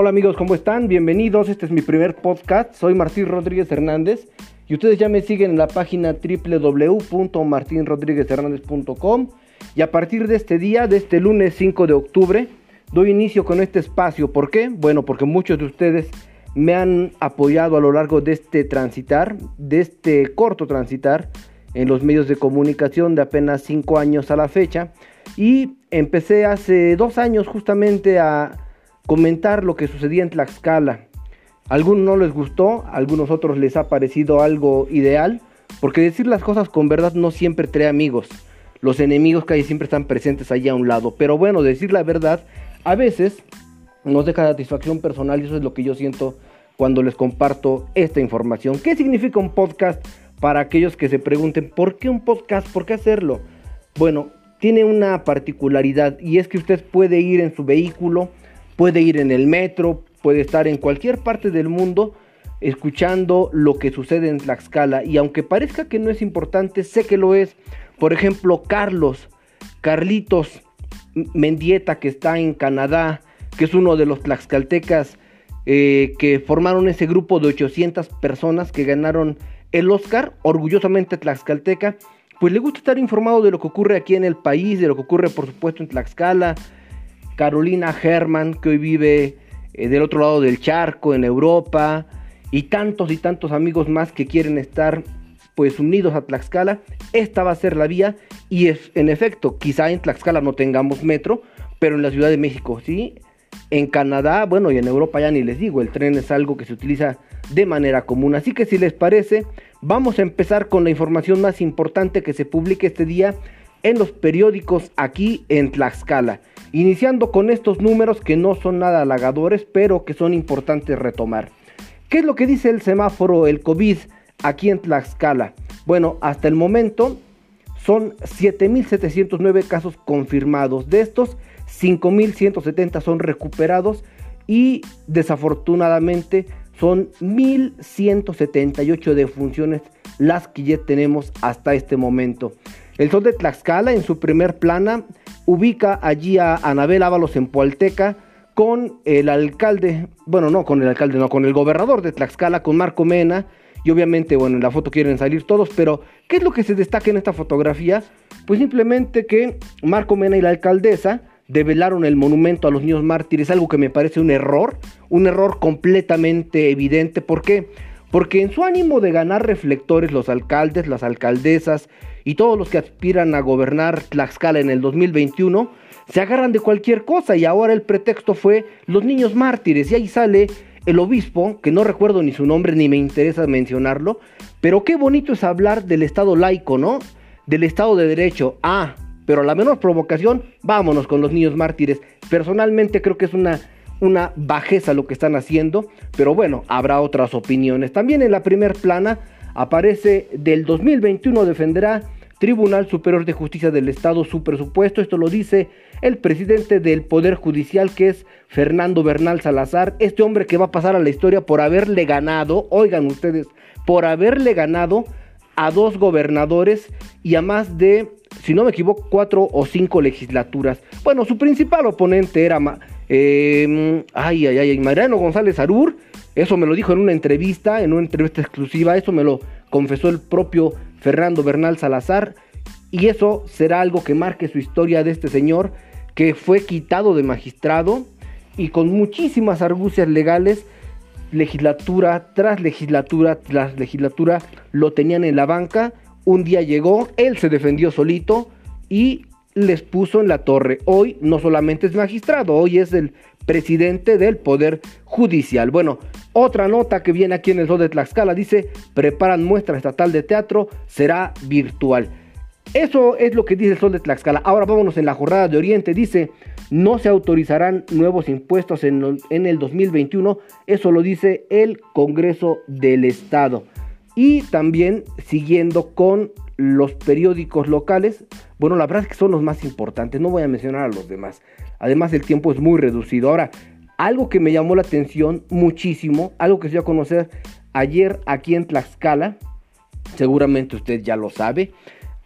Hola amigos, ¿cómo están? Bienvenidos, este es mi primer podcast, soy Martín Rodríguez Hernández y ustedes ya me siguen en la página www.martinrodríguezhernández.com y a partir de este día, de este lunes 5 de octubre, doy inicio con este espacio. ¿Por qué? Bueno, porque muchos de ustedes me han apoyado a lo largo de este transitar, de este corto transitar en los medios de comunicación de apenas 5 años a la fecha y empecé hace dos años justamente a comentar lo que sucedía en Tlaxcala. A algunos no les gustó, a algunos otros les ha parecido algo ideal, porque decir las cosas con verdad no siempre trae amigos. Los enemigos que hay siempre están presentes allá a un lado. Pero bueno, decir la verdad a veces nos deja satisfacción personal y eso es lo que yo siento cuando les comparto esta información. ¿Qué significa un podcast? Para aquellos que se pregunten, ¿por qué un podcast? ¿Por qué hacerlo? Bueno, tiene una particularidad y es que usted puede ir en su vehículo, puede ir en el metro, puede estar en cualquier parte del mundo escuchando lo que sucede en Tlaxcala. Y aunque parezca que no es importante, sé que lo es. Por ejemplo, Carlos, Carlitos Mendieta, que está en Canadá, que es uno de los tlaxcaltecas eh, que formaron ese grupo de 800 personas que ganaron el Oscar, orgullosamente tlaxcalteca, pues le gusta estar informado de lo que ocurre aquí en el país, de lo que ocurre por supuesto en Tlaxcala, Carolina Herman, que hoy vive eh, del otro lado del charco, en Europa, y tantos y tantos amigos más que quieren estar pues unidos a Tlaxcala. Esta va a ser la vía y es en efecto, quizá en Tlaxcala no tengamos metro, pero en la Ciudad de México sí. En Canadá, bueno, y en Europa ya ni les digo, el tren es algo que se utiliza de manera común. Así que si les parece, vamos a empezar con la información más importante que se publique este día en los periódicos aquí en Tlaxcala. Iniciando con estos números que no son nada halagadores, pero que son importantes retomar. ¿Qué es lo que dice el semáforo, el COVID, aquí en Tlaxcala? Bueno, hasta el momento son 7.709 casos confirmados. De estos, 5.170 son recuperados y desafortunadamente son 1.178 defunciones las que ya tenemos hasta este momento. El sol de Tlaxcala en su primer plana ubica allí a Anabel Ábalos en Pualteca con el alcalde, bueno, no con el alcalde, no, con el gobernador de Tlaxcala, con Marco Mena. Y obviamente, bueno, en la foto quieren salir todos, pero ¿qué es lo que se destaca en esta fotografía? Pues simplemente que Marco Mena y la alcaldesa develaron el monumento a los niños mártires, algo que me parece un error, un error completamente evidente. ¿Por qué? Porque en su ánimo de ganar reflectores, los alcaldes, las alcaldesas y todos los que aspiran a gobernar Tlaxcala en el 2021 se agarran de cualquier cosa y ahora el pretexto fue los niños mártires y ahí sale el obispo, que no recuerdo ni su nombre ni me interesa mencionarlo, pero qué bonito es hablar del Estado laico, ¿no? Del Estado de Derecho. Ah, pero a la menor provocación, vámonos con los niños mártires. Personalmente creo que es una, una bajeza lo que están haciendo, pero bueno, habrá otras opiniones. También en la primer plana aparece del 2021 defenderá Tribunal Superior de Justicia del Estado su presupuesto. Esto lo dice el presidente del Poder Judicial, que es Fernando Bernal Salazar. Este hombre que va a pasar a la historia por haberle ganado, oigan ustedes, por haberle ganado a dos gobernadores y a más de, si no me equivoco, cuatro o cinco legislaturas. Bueno, su principal oponente era, eh, ay, ay, ay, Mariano González Arur. Eso me lo dijo en una entrevista, en una entrevista exclusiva. Eso me lo confesó el propio Fernando Bernal Salazar, y eso será algo que marque su historia de este señor que fue quitado de magistrado y con muchísimas argucias legales, legislatura tras legislatura tras legislatura lo tenían en la banca. Un día llegó, él se defendió solito y les puso en la torre. Hoy no solamente es magistrado, hoy es el presidente del Poder Judicial. Bueno, otra nota que viene aquí en el Sol de Tlaxcala dice, preparan muestra estatal de teatro, será virtual. Eso es lo que dice el Sol de Tlaxcala. Ahora vámonos en la jornada de Oriente. Dice, no se autorizarán nuevos impuestos en, el 2021. Eso lo dice el Congreso del Estado. Y también siguiendo con los periódicos locales, bueno, la verdad es que son los más importantes, no voy a mencionar a los demás. Además, el tiempo es muy reducido. Ahora, algo que me llamó la atención muchísimo, algo que se dio a conocer ayer aquí en Tlaxcala, seguramente usted ya lo sabe.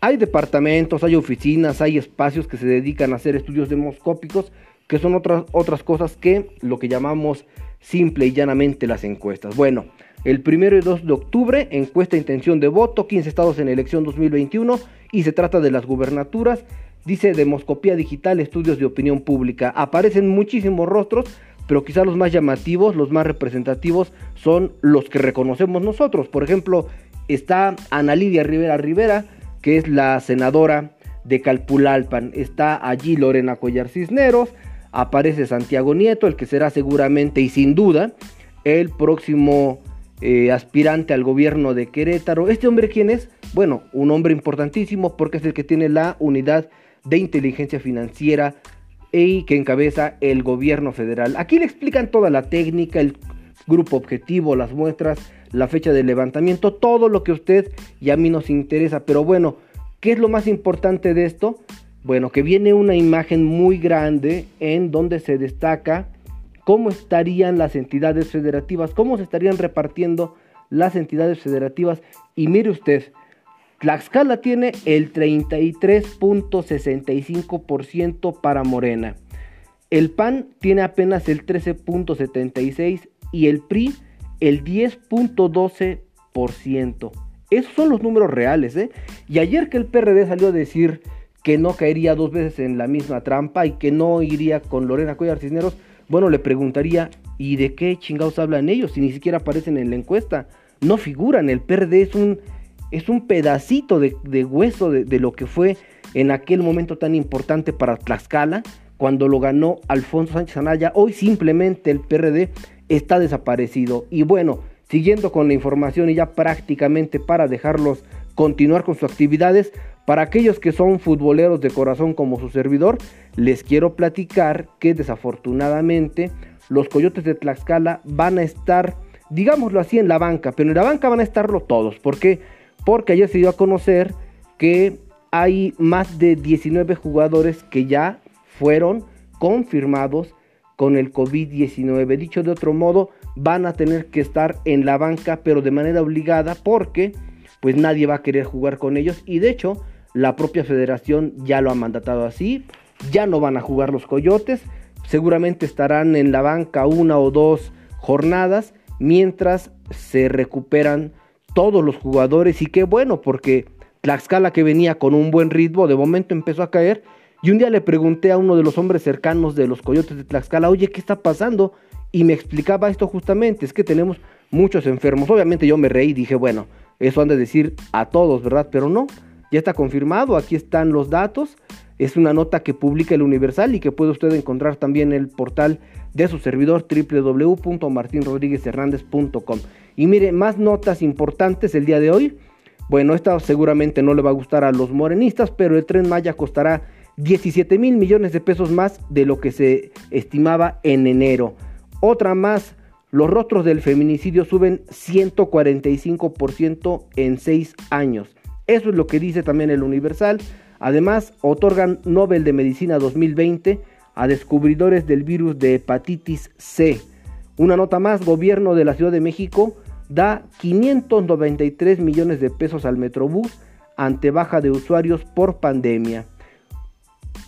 Hay departamentos, hay oficinas, hay espacios que se dedican a hacer estudios demoscópicos que son otras, otras cosas que lo que llamamos simple y llanamente las encuestas. Bueno, el primero y 2 de octubre, encuesta intención de voto, 15 estados en elección 2021 y se trata de las gubernaturas. Dice Demoscopía Digital, estudios de opinión pública. Aparecen muchísimos rostros, pero quizá los más llamativos, los más representativos son los que reconocemos nosotros. Por ejemplo, está Ana Lidia Rivera Rivera, que es la senadora de Calpulalpan. Está allí Lorena Cuellar Cisneros, aparece Santiago Nieto, el que será seguramente y sin duda el próximo eh, aspirante al gobierno de Querétaro. ¿Este hombre quién es? Bueno, un hombre importantísimo porque es el que tiene la unidad de inteligencia financiera y que encabeza el gobierno federal. Aquí le explican toda la técnica, el grupo objetivo, las muestras, la fecha de levantamiento, todo lo que a usted y a mí nos interesa. Pero bueno, ¿qué es lo más importante de esto? Bueno, que viene una imagen muy grande en donde se destaca cómo estarían las entidades federativas, cómo se estarían repartiendo las entidades federativas. Y mire usted, Tlaxcala tiene el 33.65% para Morena. El PAN tiene apenas el 13.76% y el PRI el 10.12%. Esos son los números reales, ¿eh? Y ayer que el PRD salió a decir que no caería dos veces en la misma trampa y que no iría con Lorena Cuellar Cisneros, bueno, le preguntaría, ¿y de qué chingados hablan ellos si ni siquiera aparecen en la encuesta? No figuran, el PRD es un, es un pedacito de, hueso de, de, lo que fue en aquel momento tan importante para Tlaxcala, cuando lo ganó Alfonso Sánchez Anaya. Hoy simplemente el PRD está desaparecido. Y bueno, siguiendo con la información y ya prácticamente para dejarlos continuar con sus actividades, para aquellos que son futboleros de corazón como su servidor, les quiero platicar que desafortunadamente los Coyotes de Tlaxcala van a estar, digámoslo así, en la banca, pero en la banca van a estarlo todos. ¿Por qué? Porque ayer se dio a conocer que hay más de 19 jugadores que ya fueron confirmados con el COVID-19. Dicho de otro modo, van a tener que estar en la banca, pero de manera obligada, porque pues nadie va a querer jugar con ellos. Y de hecho, la propia federación ya lo ha mandatado así. Ya no van a jugar los coyotes. Seguramente estarán en la banca una o dos jornadas mientras se recuperan todos los jugadores. Y qué bueno, porque Tlaxcala que venía con un buen ritmo, de momento empezó a caer. Y un día le pregunté a uno de los hombres cercanos de los coyotes de Tlaxcala, oye, ¿qué está pasando? Y me explicaba esto justamente, es que tenemos muchos enfermos. Obviamente yo me reí y dije, bueno, eso han de decir a todos, ¿verdad? Pero no, ya está confirmado, aquí están los datos. Es una nota que publica el Universal y que puede usted encontrar también en el portal de su servidor www.martinrodríguezhernández.com. Y mire, más notas importantes el día de hoy. Bueno, esta seguramente no le va a gustar a los morenistas, pero el tren Maya costará 17 mil millones de pesos más de lo que se estimaba en enero. Otra más, los rostros del feminicidio suben 145% en 6 años. Eso es lo que dice también el Universal. Además, otorgan Nobel de Medicina 2020 a descubridores del virus de hepatitis C. Una nota más, gobierno de la Ciudad de México da 593 millones de pesos al Metrobús ante baja de usuarios por pandemia.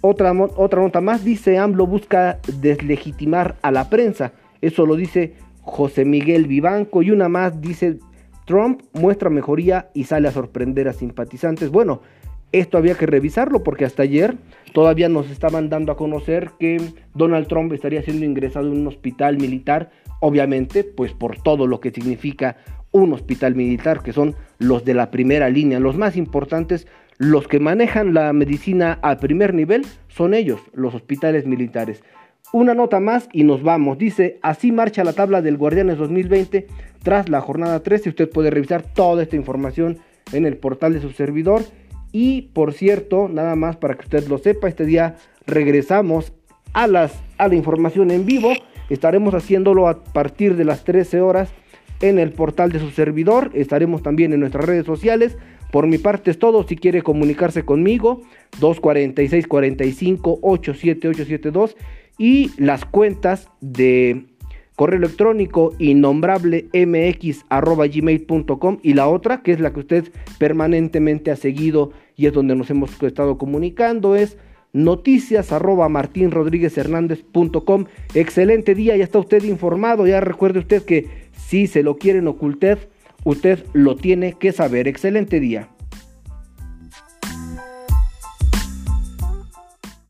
Otra, otra nota más dice AMLO busca deslegitimar a la prensa. Eso lo dice José Miguel Vivanco. Y una más dice Trump muestra mejoría y sale a sorprender a simpatizantes. Bueno, esto había que revisarlo porque hasta ayer todavía nos estaban dando a conocer que Donald Trump estaría siendo ingresado en un hospital militar, obviamente, pues por todo lo que significa un hospital militar, que son los de la primera línea, los más importantes, los que manejan la medicina al primer nivel, son ellos, los hospitales militares. Una nota más y nos vamos. Dice, así marcha la tabla del Guardianes 2020 tras la jornada 13. Usted puede revisar toda esta información en el portal de su servidor. Y por cierto, nada más para que usted lo sepa, este día regresamos a, las, a la información en vivo. Estaremos haciéndolo a partir de las 13 horas en el portal de su servidor. Estaremos también en nuestras redes sociales. Por mi parte es todo. Si quiere comunicarse conmigo, 246 45 87872 y las cuentas de correo electrónico innombrable mx@gmail.com y la otra que es la que usted permanentemente ha seguido y es donde nos hemos estado comunicando es noticias martinrodríguezhernández.com. Excelente día, ya está usted informado. Ya recuerde usted que si se lo quieren ocultar, usted lo tiene que saber. Excelente día.